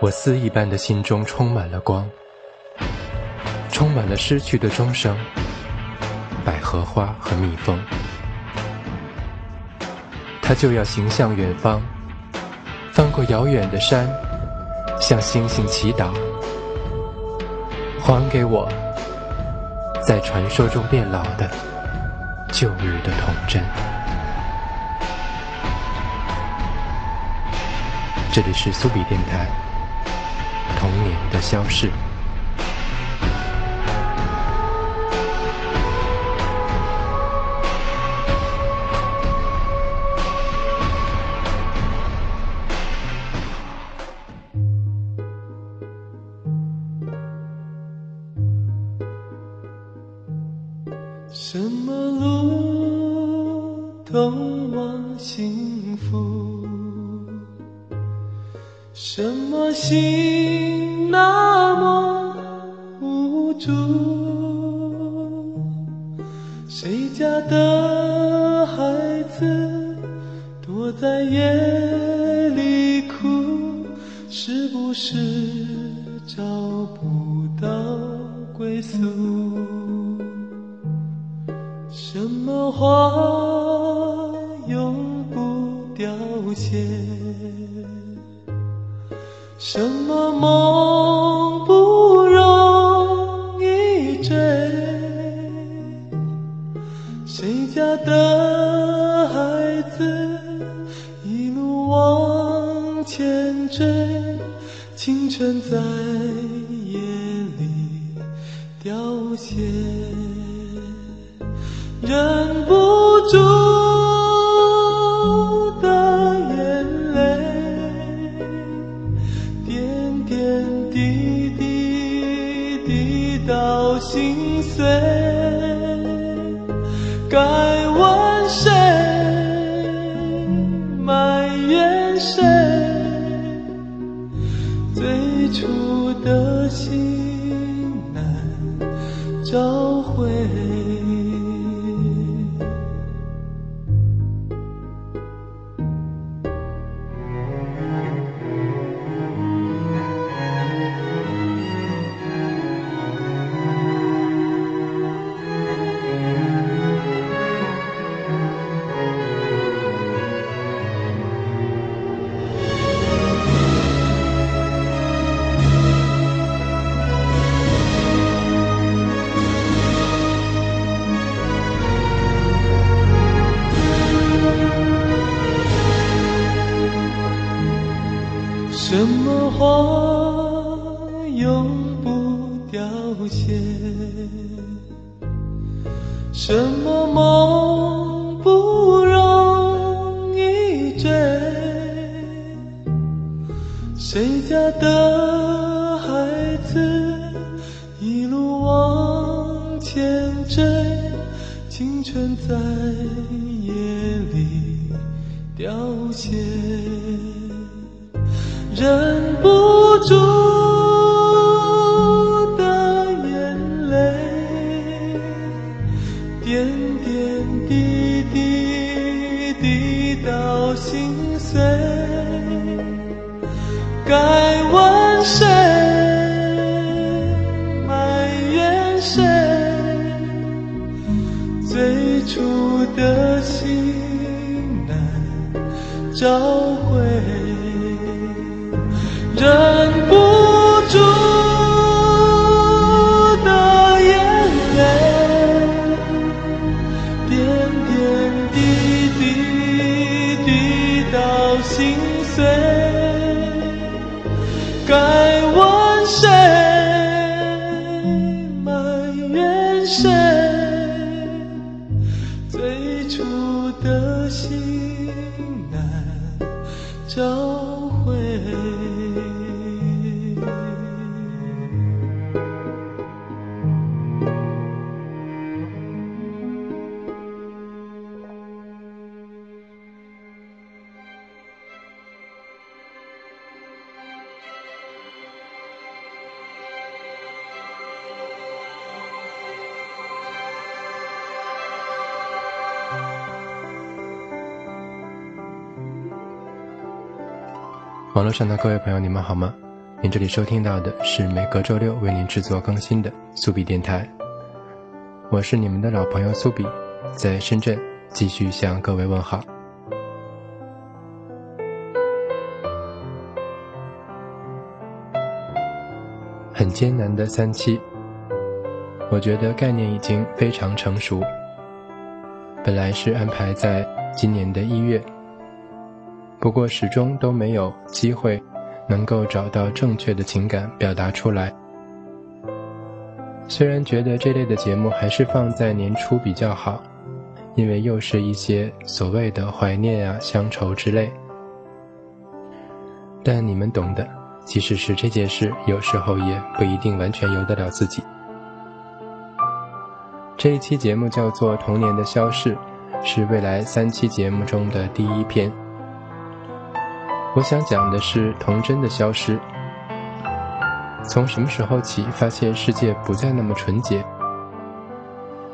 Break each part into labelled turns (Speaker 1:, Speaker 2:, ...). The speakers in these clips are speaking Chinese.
Speaker 1: 我丝一般的心中充满了光，充满了失去的钟声、百合花和蜜蜂。它就要行向远方，翻过遥远的山，向星星祈祷，还给我在传说中变老的旧日的童真。这里是苏比电台，的消逝。
Speaker 2: 什么花永不凋谢？什么梦不容易追？谁家的孩子一路往前追？青春在该
Speaker 1: 网络上的各位朋友，你们好吗？您这里收听到的是每隔周六为您制作更新的苏比电台，我是你们的老朋友苏比，在深圳继续向各位问好。很艰难的三期，我觉得概念已经非常成熟。本来是安排在今年的一月，不过始终都没有机会能够找到正确的情感表达出来。虽然觉得这类的节目还是放在年初比较好，因为又是一些所谓的怀念啊、乡愁之类，但你们懂的。即使是这件事，有时候也不一定完全由得了自己。这一期节目叫做《童年的消逝》，是未来三期节目中的第一篇。我想讲的是童真的消失。从什么时候起，发现世界不再那么纯洁？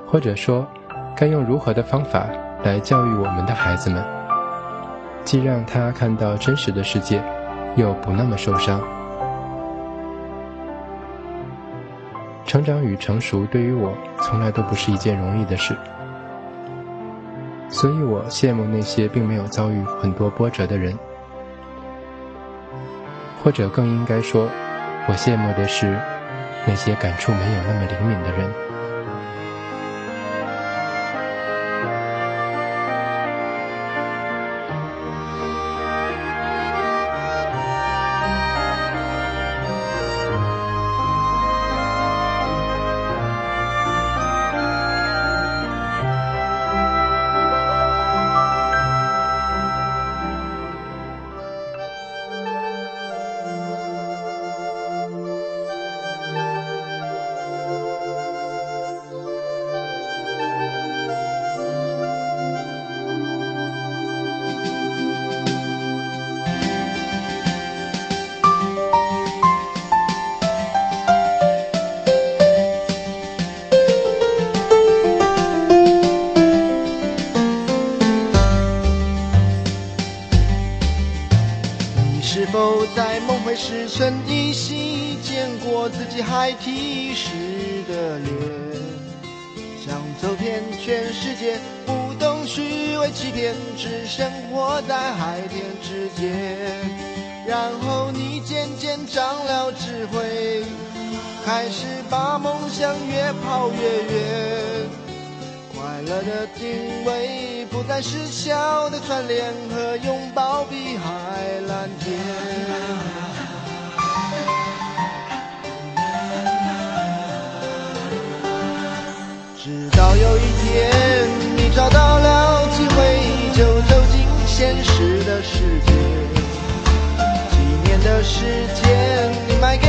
Speaker 1: 或者说，该用如何的方法来教育我们的孩子们，既让他看到真实的世界？又不那么受伤。成长与成熟对于我从来都不是一件容易的事，所以我羡慕那些并没有遭遇很多波折的人，或者更应该说，我羡慕的是那些感触没有那么灵敏的人。
Speaker 3: 还是曾依稀见过自己孩提时的脸，想走遍全世界，不懂虚伪欺骗，只生活在海天之间。然后你渐渐长了智慧，开始把梦想越跑越远，快乐的定位不再是笑的串联和拥抱碧海蓝天。找到了机会，就走进现实的世界。几年的时间，你卖给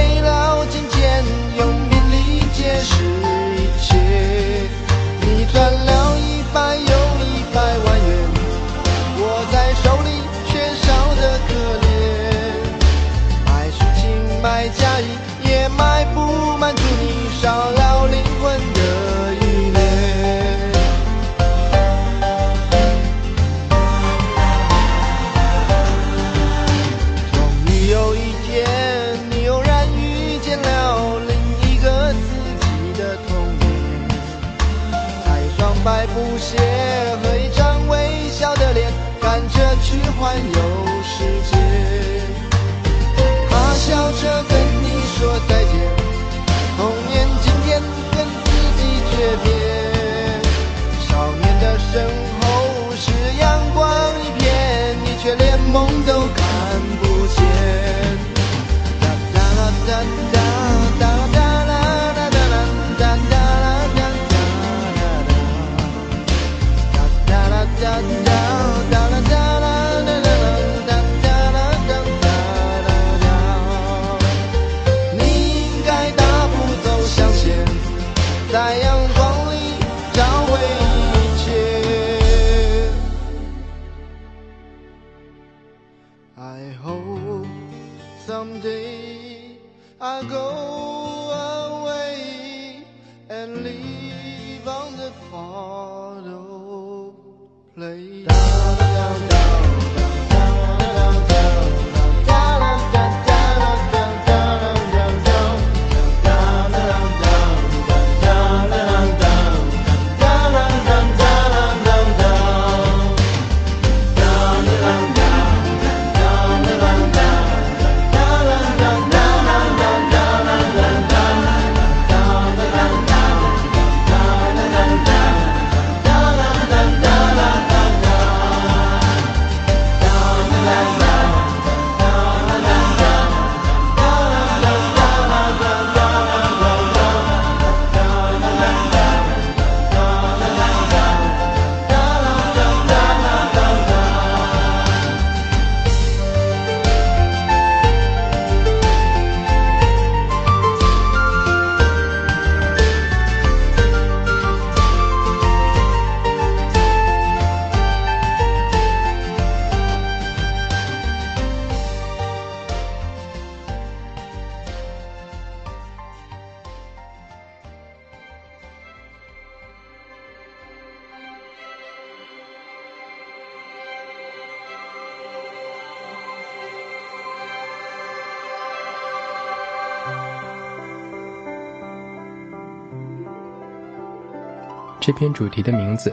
Speaker 1: 这篇主题的名字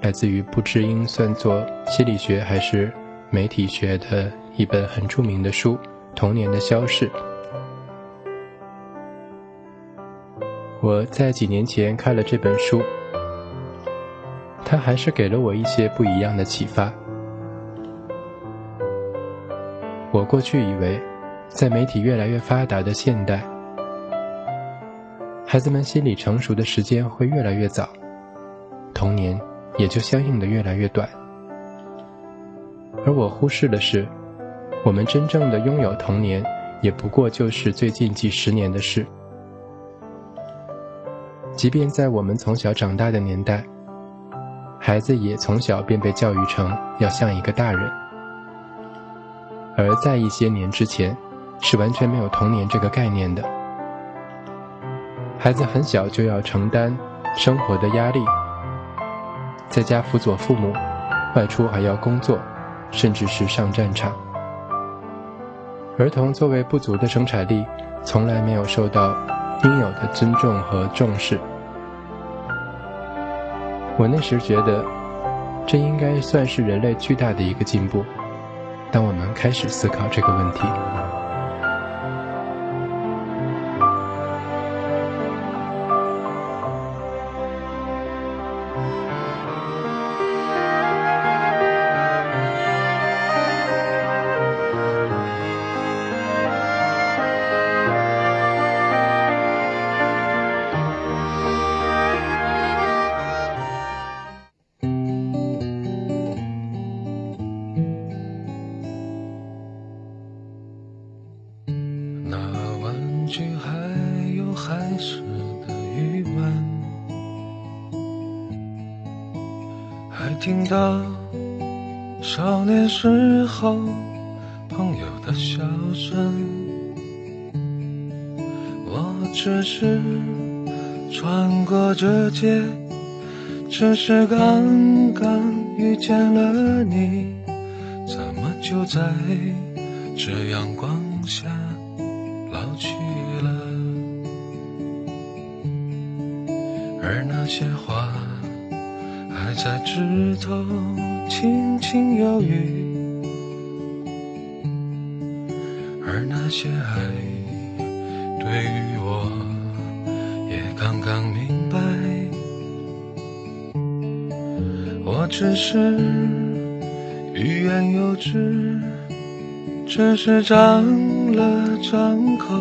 Speaker 1: 来自于不知应算作心理学还是媒体学的一本很著名的书《童年的消逝》。我在几年前看了这本书，它还是给了我一些不一样的启发。我过去以为，在媒体越来越发达的现代，孩子们心理成熟的时间会越来越早，童年也就相应的越来越短。而我忽视的是，我们真正的拥有童年，也不过就是最近几十年的事。即便在我们从小长大的年代，孩子也从小便被教育成要像一个大人；而在一些年之前，是完全没有童年这个概念的。孩子很小就要承担生活的压力，在家辅佐父母，外出还要工作，甚至是上战场。儿童作为不足的生产力，从来没有受到应有的尊重和重视。我那时觉得，这应该算是人类巨大的一个进步。当我们开始思考这个问题。
Speaker 4: 到少年时候朋友的笑声，我只是穿过这街，只是刚刚遇见了你，怎么就在这阳光下老去了？而那些话。在枝头轻轻摇曳，而那些爱对于我也刚刚明白，我只是欲言又止，只是张了张口，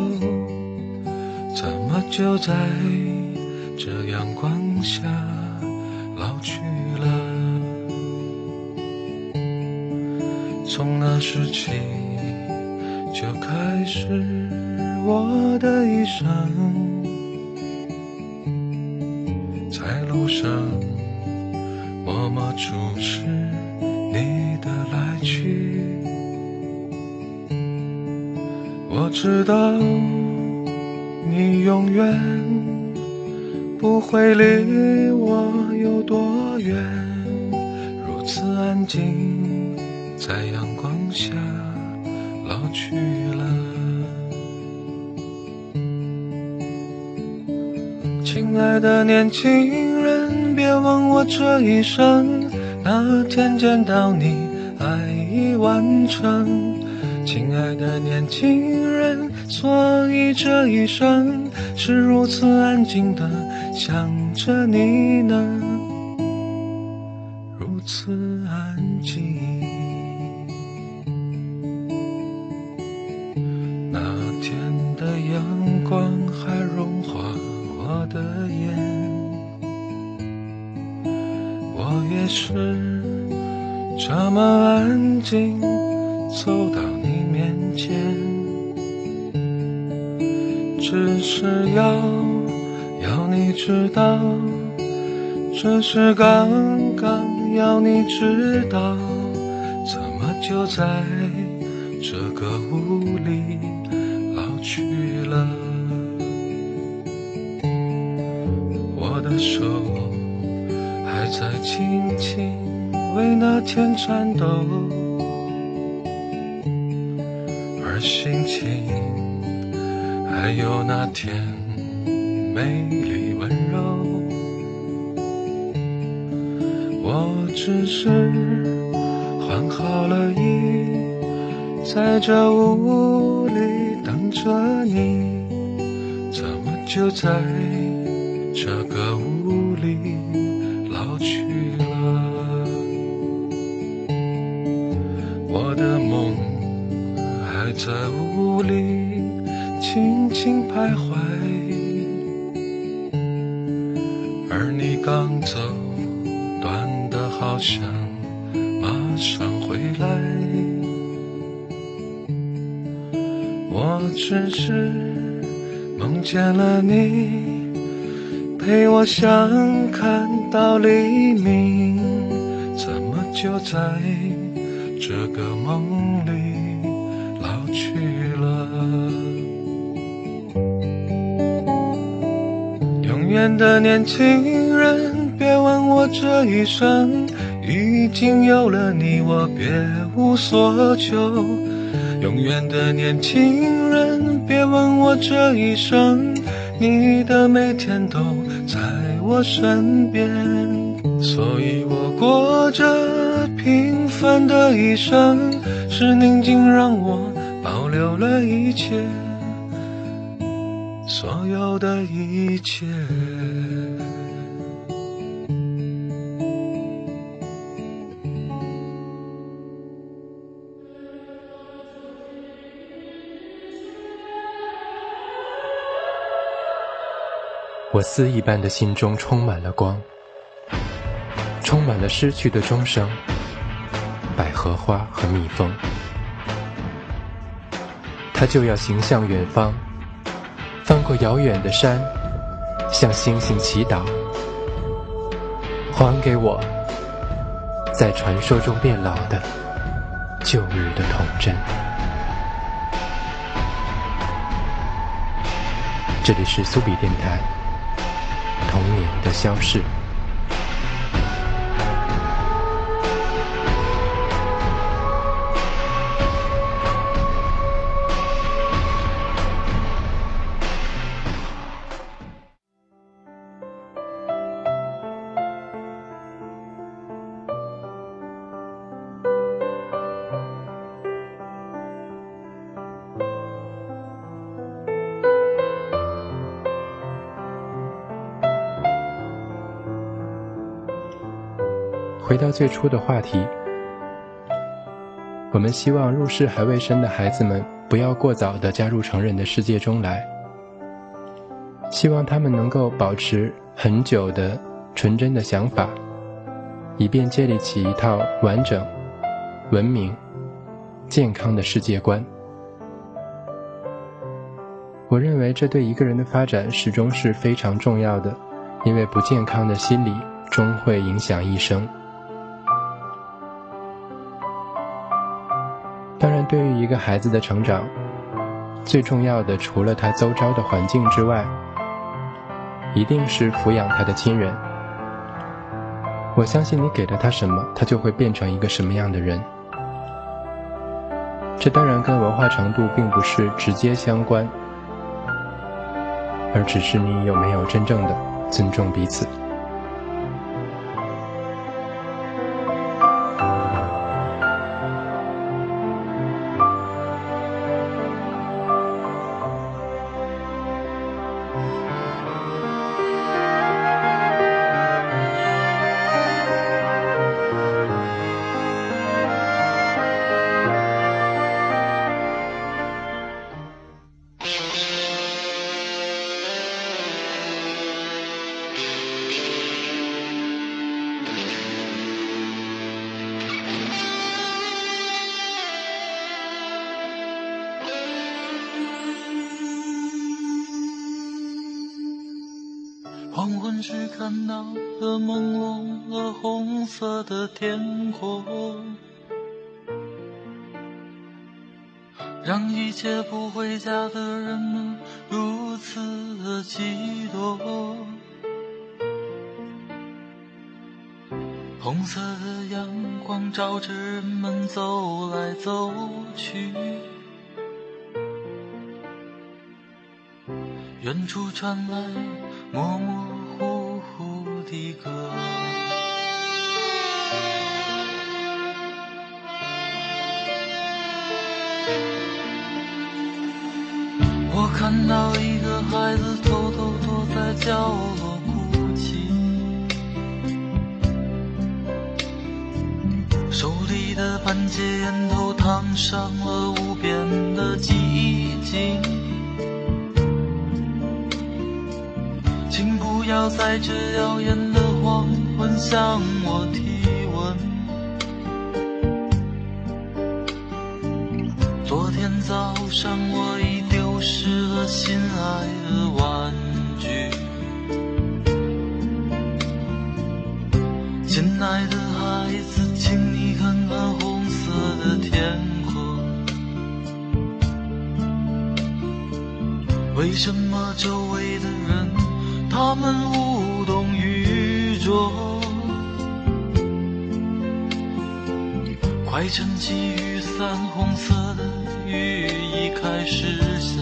Speaker 4: 怎么就在这阳光下？时起，就开始我的一生，在路上默默注视你的来去。我知道你永远不会离我有多远，如此安静。在阳下老去了，亲爱的年轻人，别问我这一生哪天见到你，爱已完成。亲爱的年轻人，所以这一生是如此安静的想着你呢，是刚刚要你知道，怎么就在这个屋里老去了？我的手还。在轻轻为那天颤抖，而心情还有那天美丽只是换好了衣，在这屋里等着你，怎么就在这个屋里老去了？我的梦还在屋里轻轻徘徊，见了你，陪我相看到黎明，怎么就在这个梦里老去了？永远的年轻人，别问我这一生。已经有了你，我别无所求。永远的年轻人，别问我这一生，你的每天都在我身边。所以我过着平凡的一生，是宁静让我保留了一切，所有的一切。
Speaker 1: 我丝一般的心中充满了光，充满了失去的钟声、百合花和蜜蜂。它就要行向远方，翻过遥远的山，向星星祈祷，还给我在传说中变老的旧日的童真。这里是苏比电台。童年的消逝。回到最初的话题，我们希望入世还未深的孩子们不要过早的加入成人的世界中来，希望他们能够保持很久的纯真的想法，以便建立起一套完整、文明、健康的世界观。我认为这对一个人的发展始终是非常重要的，因为不健康的心理终会影响一生。对于一个孩子的成长，最重要的除了他周遭的环境之外，一定是抚养他的亲人。我相信你给了他什么，他就会变成一个什么样的人。这当然跟文化程度并不是直接相关，而只是你有没有真正的尊重彼此。
Speaker 4: 看到了朦胧了红色的天空，让一切不回家的人们如此的激动。红色的阳光照着人们走来走去，远处传来默默的歌我
Speaker 5: 看到一个孩子偷偷躲在角落哭泣。手里的半截烟头烫伤了无边的寂静。要在这耀眼的黄昏向我提问。昨天早上我已丢失了心爱的玩具，亲爱的孩子，请你看看红色的天空。为什么周围的人他们无动于衷？快撑起雨伞，红色的雨已开始下。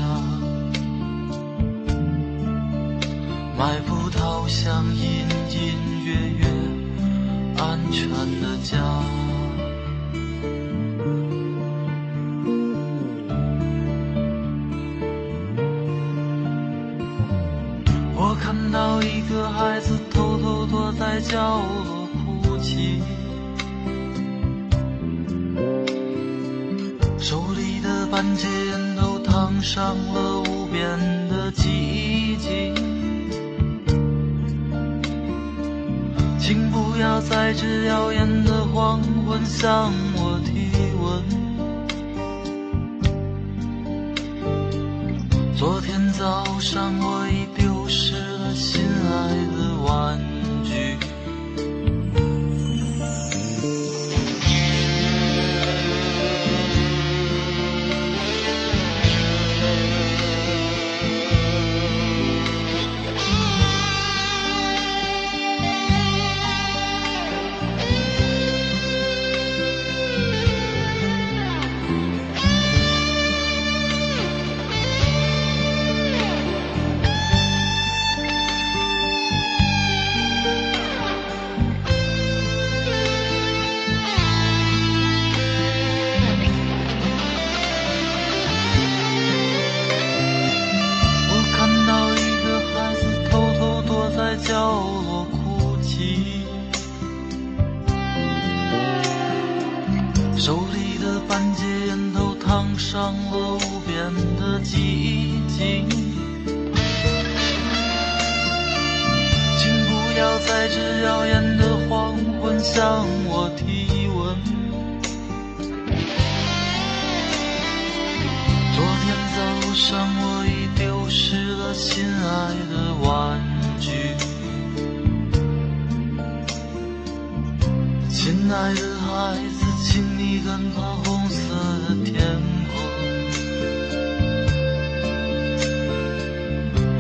Speaker 5: 买葡萄香，隐隐约约，安全的家。角落哭泣，手里的半截烟头烫伤了无边的寂静。请不要在这耀眼的黄昏向我提问。昨天早上我已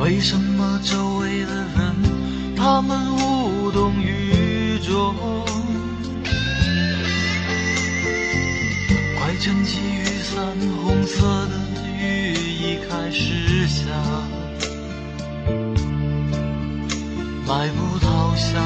Speaker 5: 为什么周围的人他们无动于衷？快撑起雨伞，红色的雨已开始下。买不到香，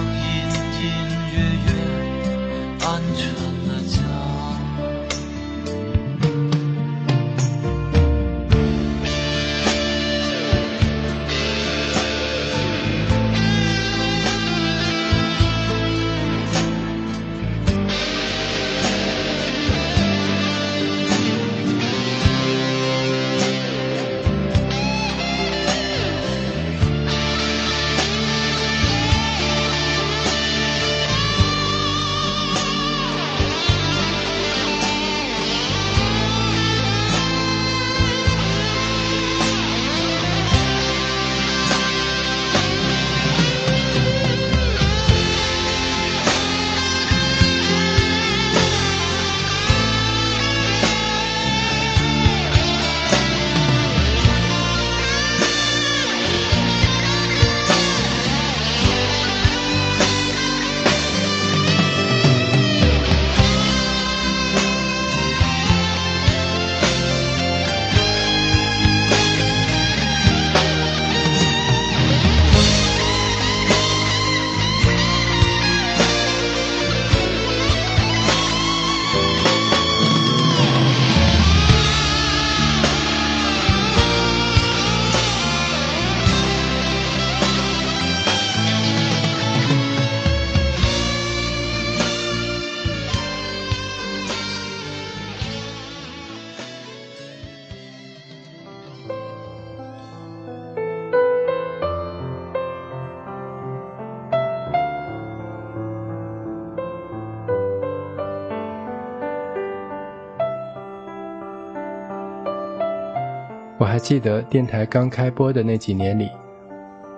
Speaker 1: 记得电台刚开播的那几年里，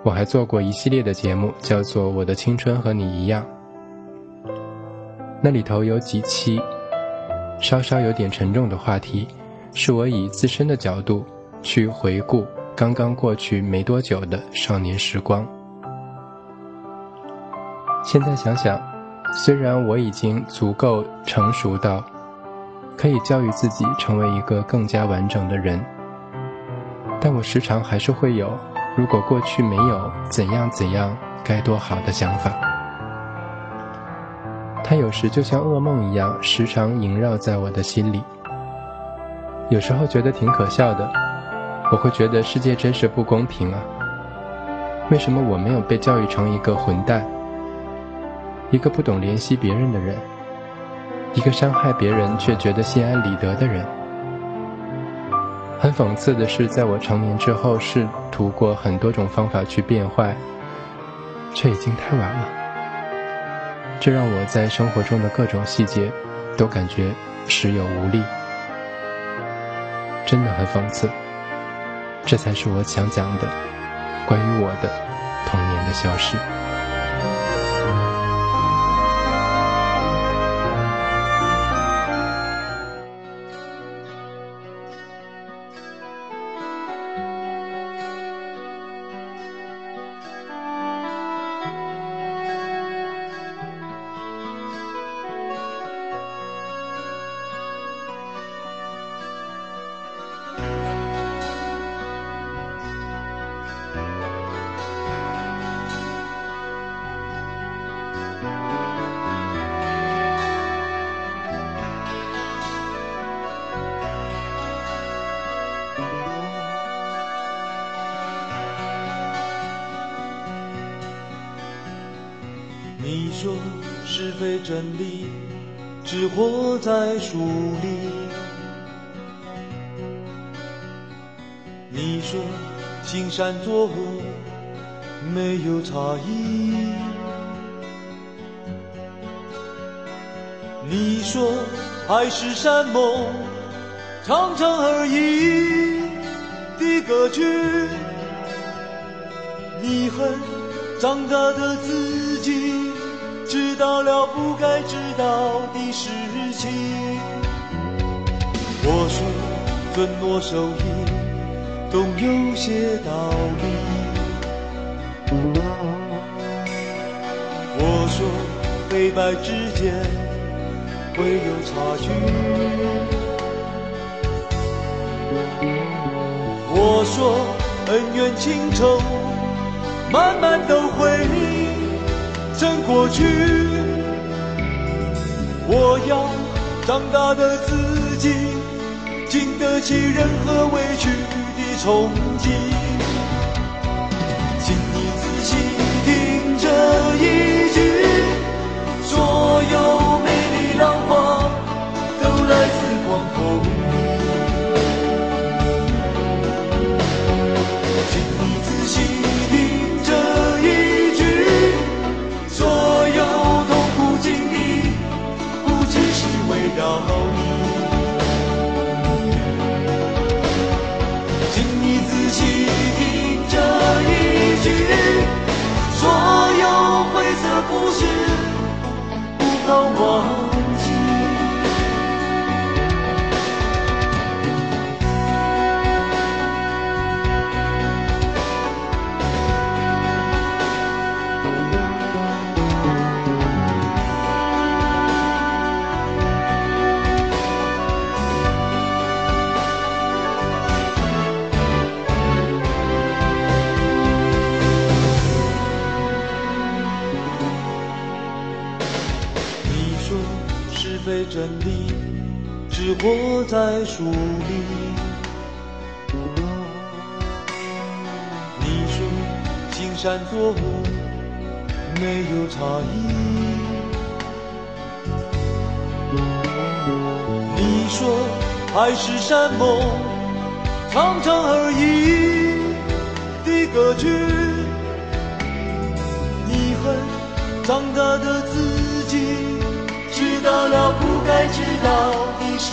Speaker 1: 我还做过一系列的节目，叫做《我的青春和你一样》。那里头有几期稍稍有点沉重的话题，是我以自身的角度去回顾刚刚过去没多久的少年时光。现在想想，虽然我已经足够成熟到可以教育自己成为一个更加完整的人。但我时常还是会有，如果过去没有怎样怎样该多好的想法。它有时就像噩梦一样，时常萦绕在我的心里。有时候觉得挺可笑的，我会觉得世界真是不公平啊！为什么我没有被教育成一个混蛋，一个不懂怜惜别人的人，一个伤害别人却觉得心安理得的人？很讽刺的是，在我成年之后，试图过很多种方法去变坏，却已经太晚了。这让我在生活中的各种细节都感觉时有无力，真的很讽刺。这才是我想讲的，关于我的童年的消失。
Speaker 6: 你说是非真理只活在书里。你说青山作恶没有差异。你说海誓山盟长长而已的歌曲。你恨长大的自己。知道了不该知道的事情。我说尊诺守义，总有些道理。我说黑白之间会有差距。我说恩怨情仇慢慢都会。成过去，我要长大的自己，经得起任何委屈的冲击。请你仔细听这一句，所有美在书里。你说青山作恶没有差异。你说海誓山盟长长而已的歌曲。你恨长大的自己，知道了不该知道的。事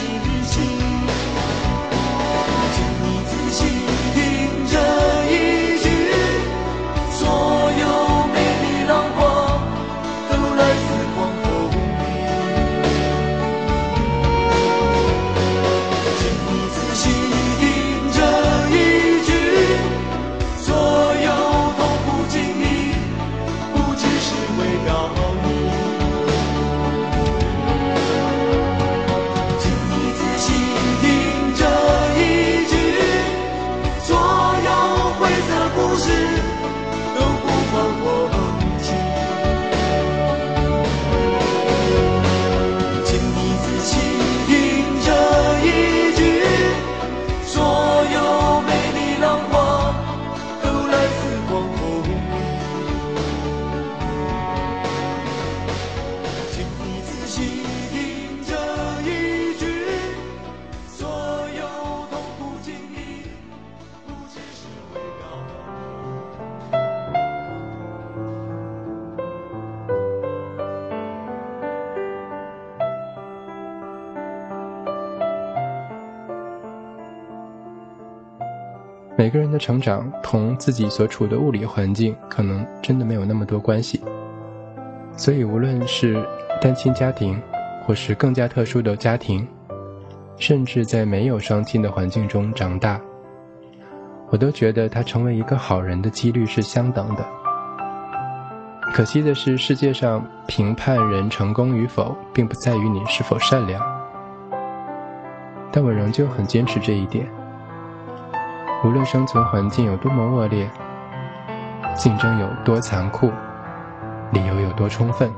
Speaker 7: 一个人的成长同自己所处的物理环境可能真的没有那么多关系，所以无论是单亲家庭，或是更加特殊的家庭，甚至在没有双亲的环境中长大，我都觉得他成为一个好人的几率是相等的。可惜的是，世界上评判人成功与否，并不在于你是否善良，但我仍旧很坚持这一点。无论生存环境有多么恶劣，竞争有多残酷，理由有多充分，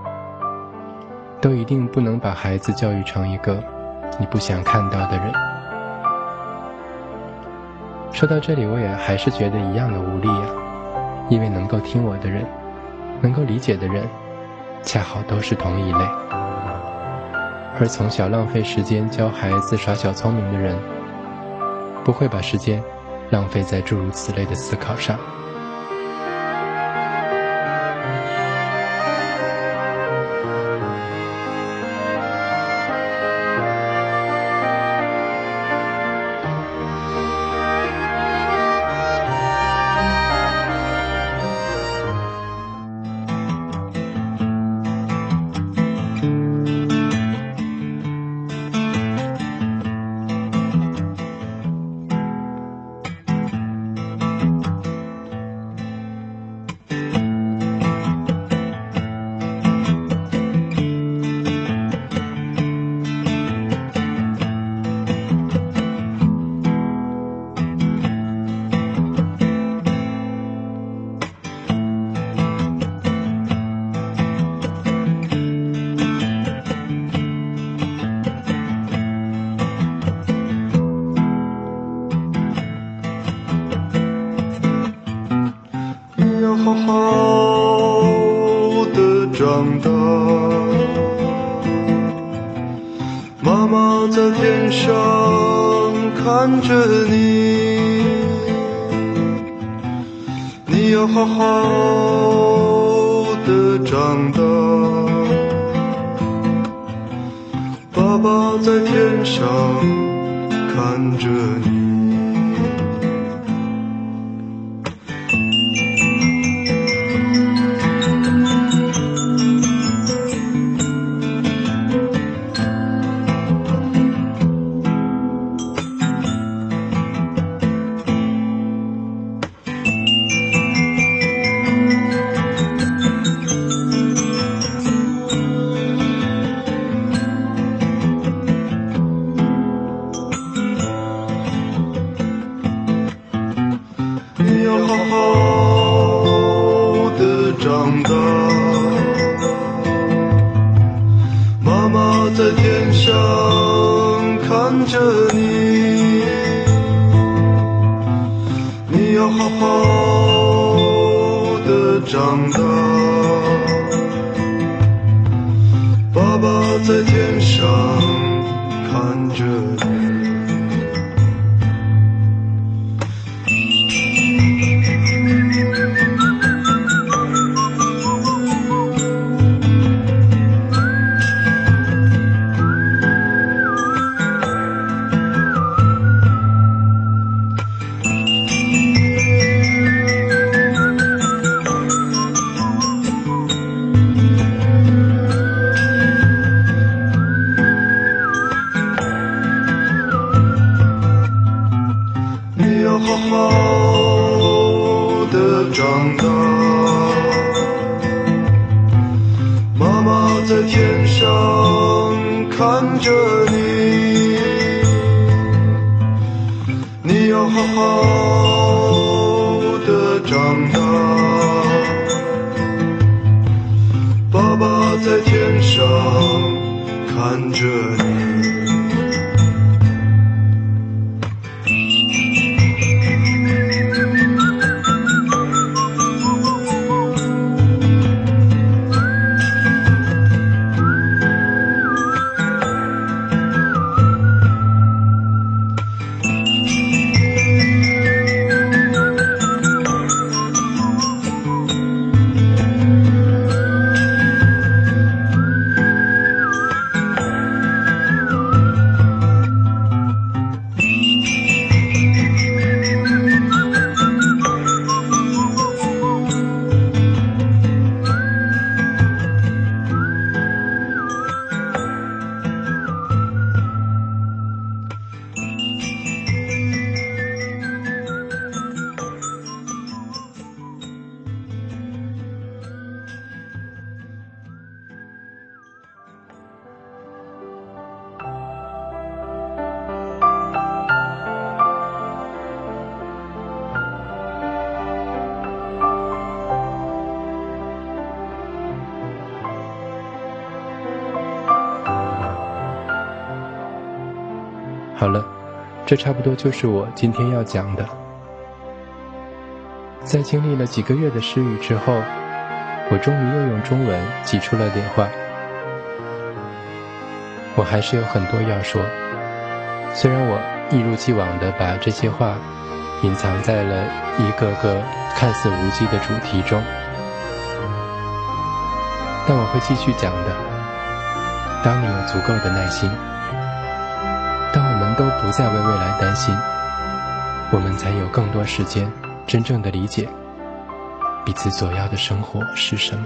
Speaker 7: 都一定不能把孩子教育成一个你不想看到的人。说到这里，我也还是觉得一样的无力啊，因为能够听我的人，能够理解的人，恰好都是同一类，而从小浪费时间教孩子耍小聪明的人，不会把时间。浪费在诸如此类的思考上。
Speaker 1: 在天上看着你，你要好好的长大。爸爸在天上。这差不多就是我今天要讲的。在经历了几个月的失语之后，我终于又用中文挤出了点话。我还是有很多要说，虽然我一如既往地把这些话隐藏在了一个个看似无稽的主题中，但我会继续讲的。当你有足够的耐心，都不再为未来担心，我们才有更多时间。真正的理解彼此所要的生活是什么。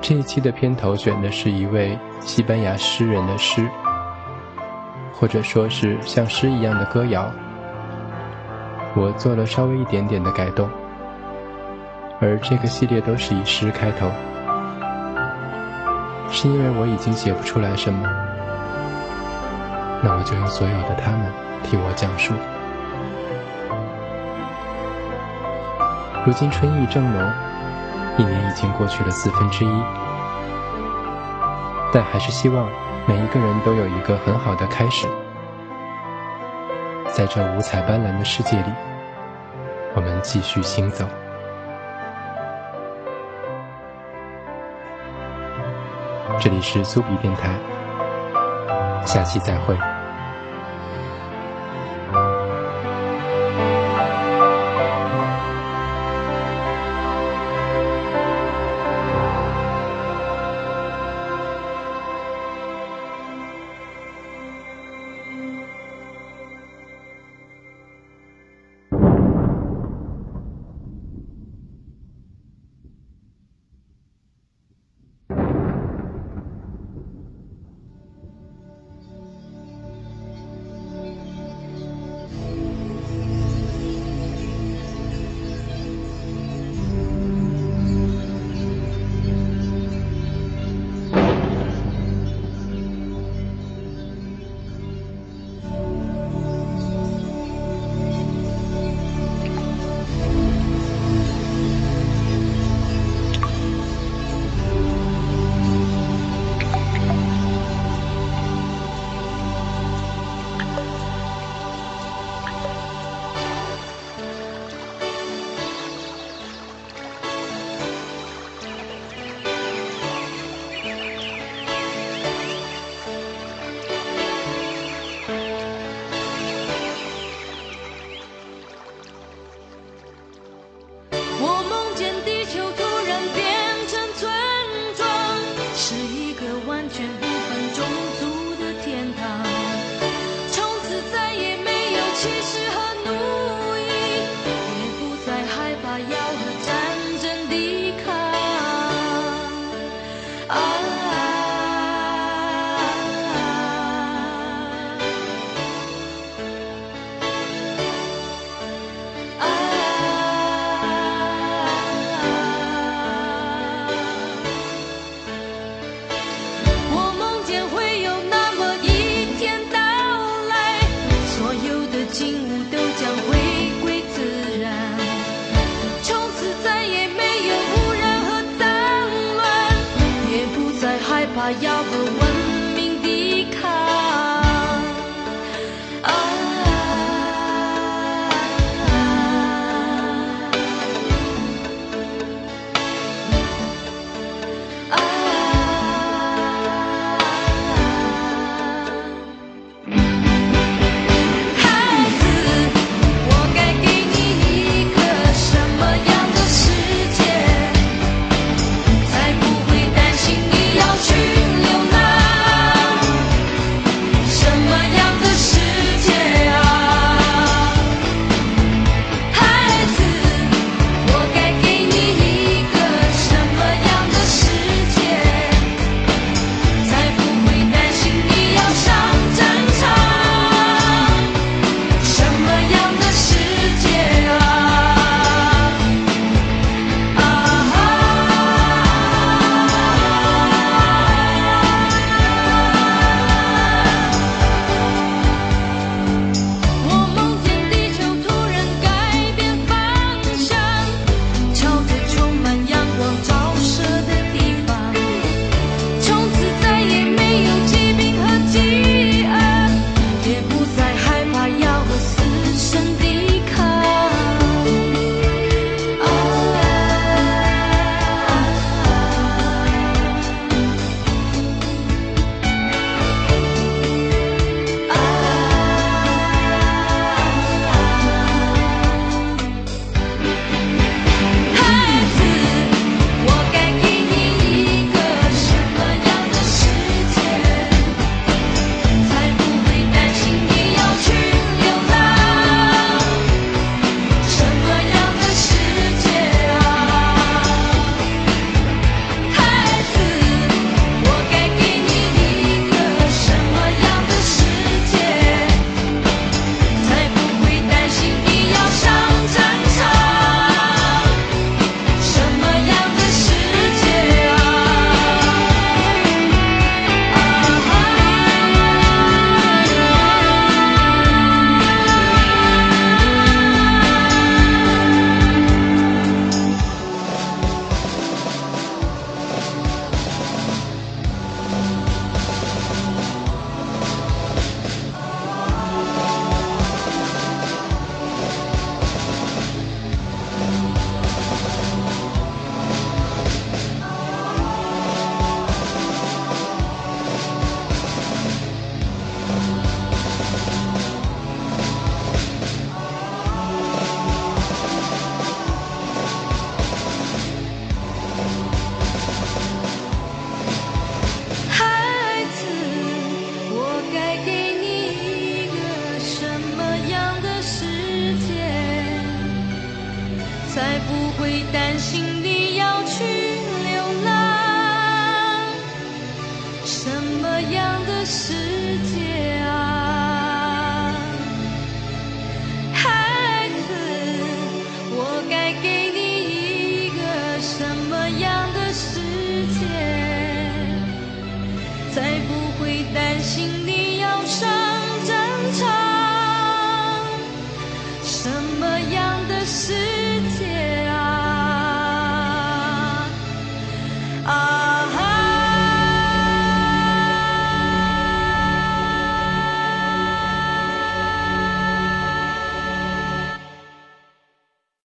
Speaker 1: 这一期的片头选的是一位西班牙诗人的诗，或者说是像诗一样的歌谣。我做了稍微一点点的改动，而这个系列都是以诗开头，是因为我已经写不出来什么。那我就用所有的他们替我讲述。如今春意正浓，一年已经过去了四分之一，但还是希望每一个人都有一个很好的开始。在这五彩斑斓的世界里，我们继续行走。这里是苏比电台。下期再会。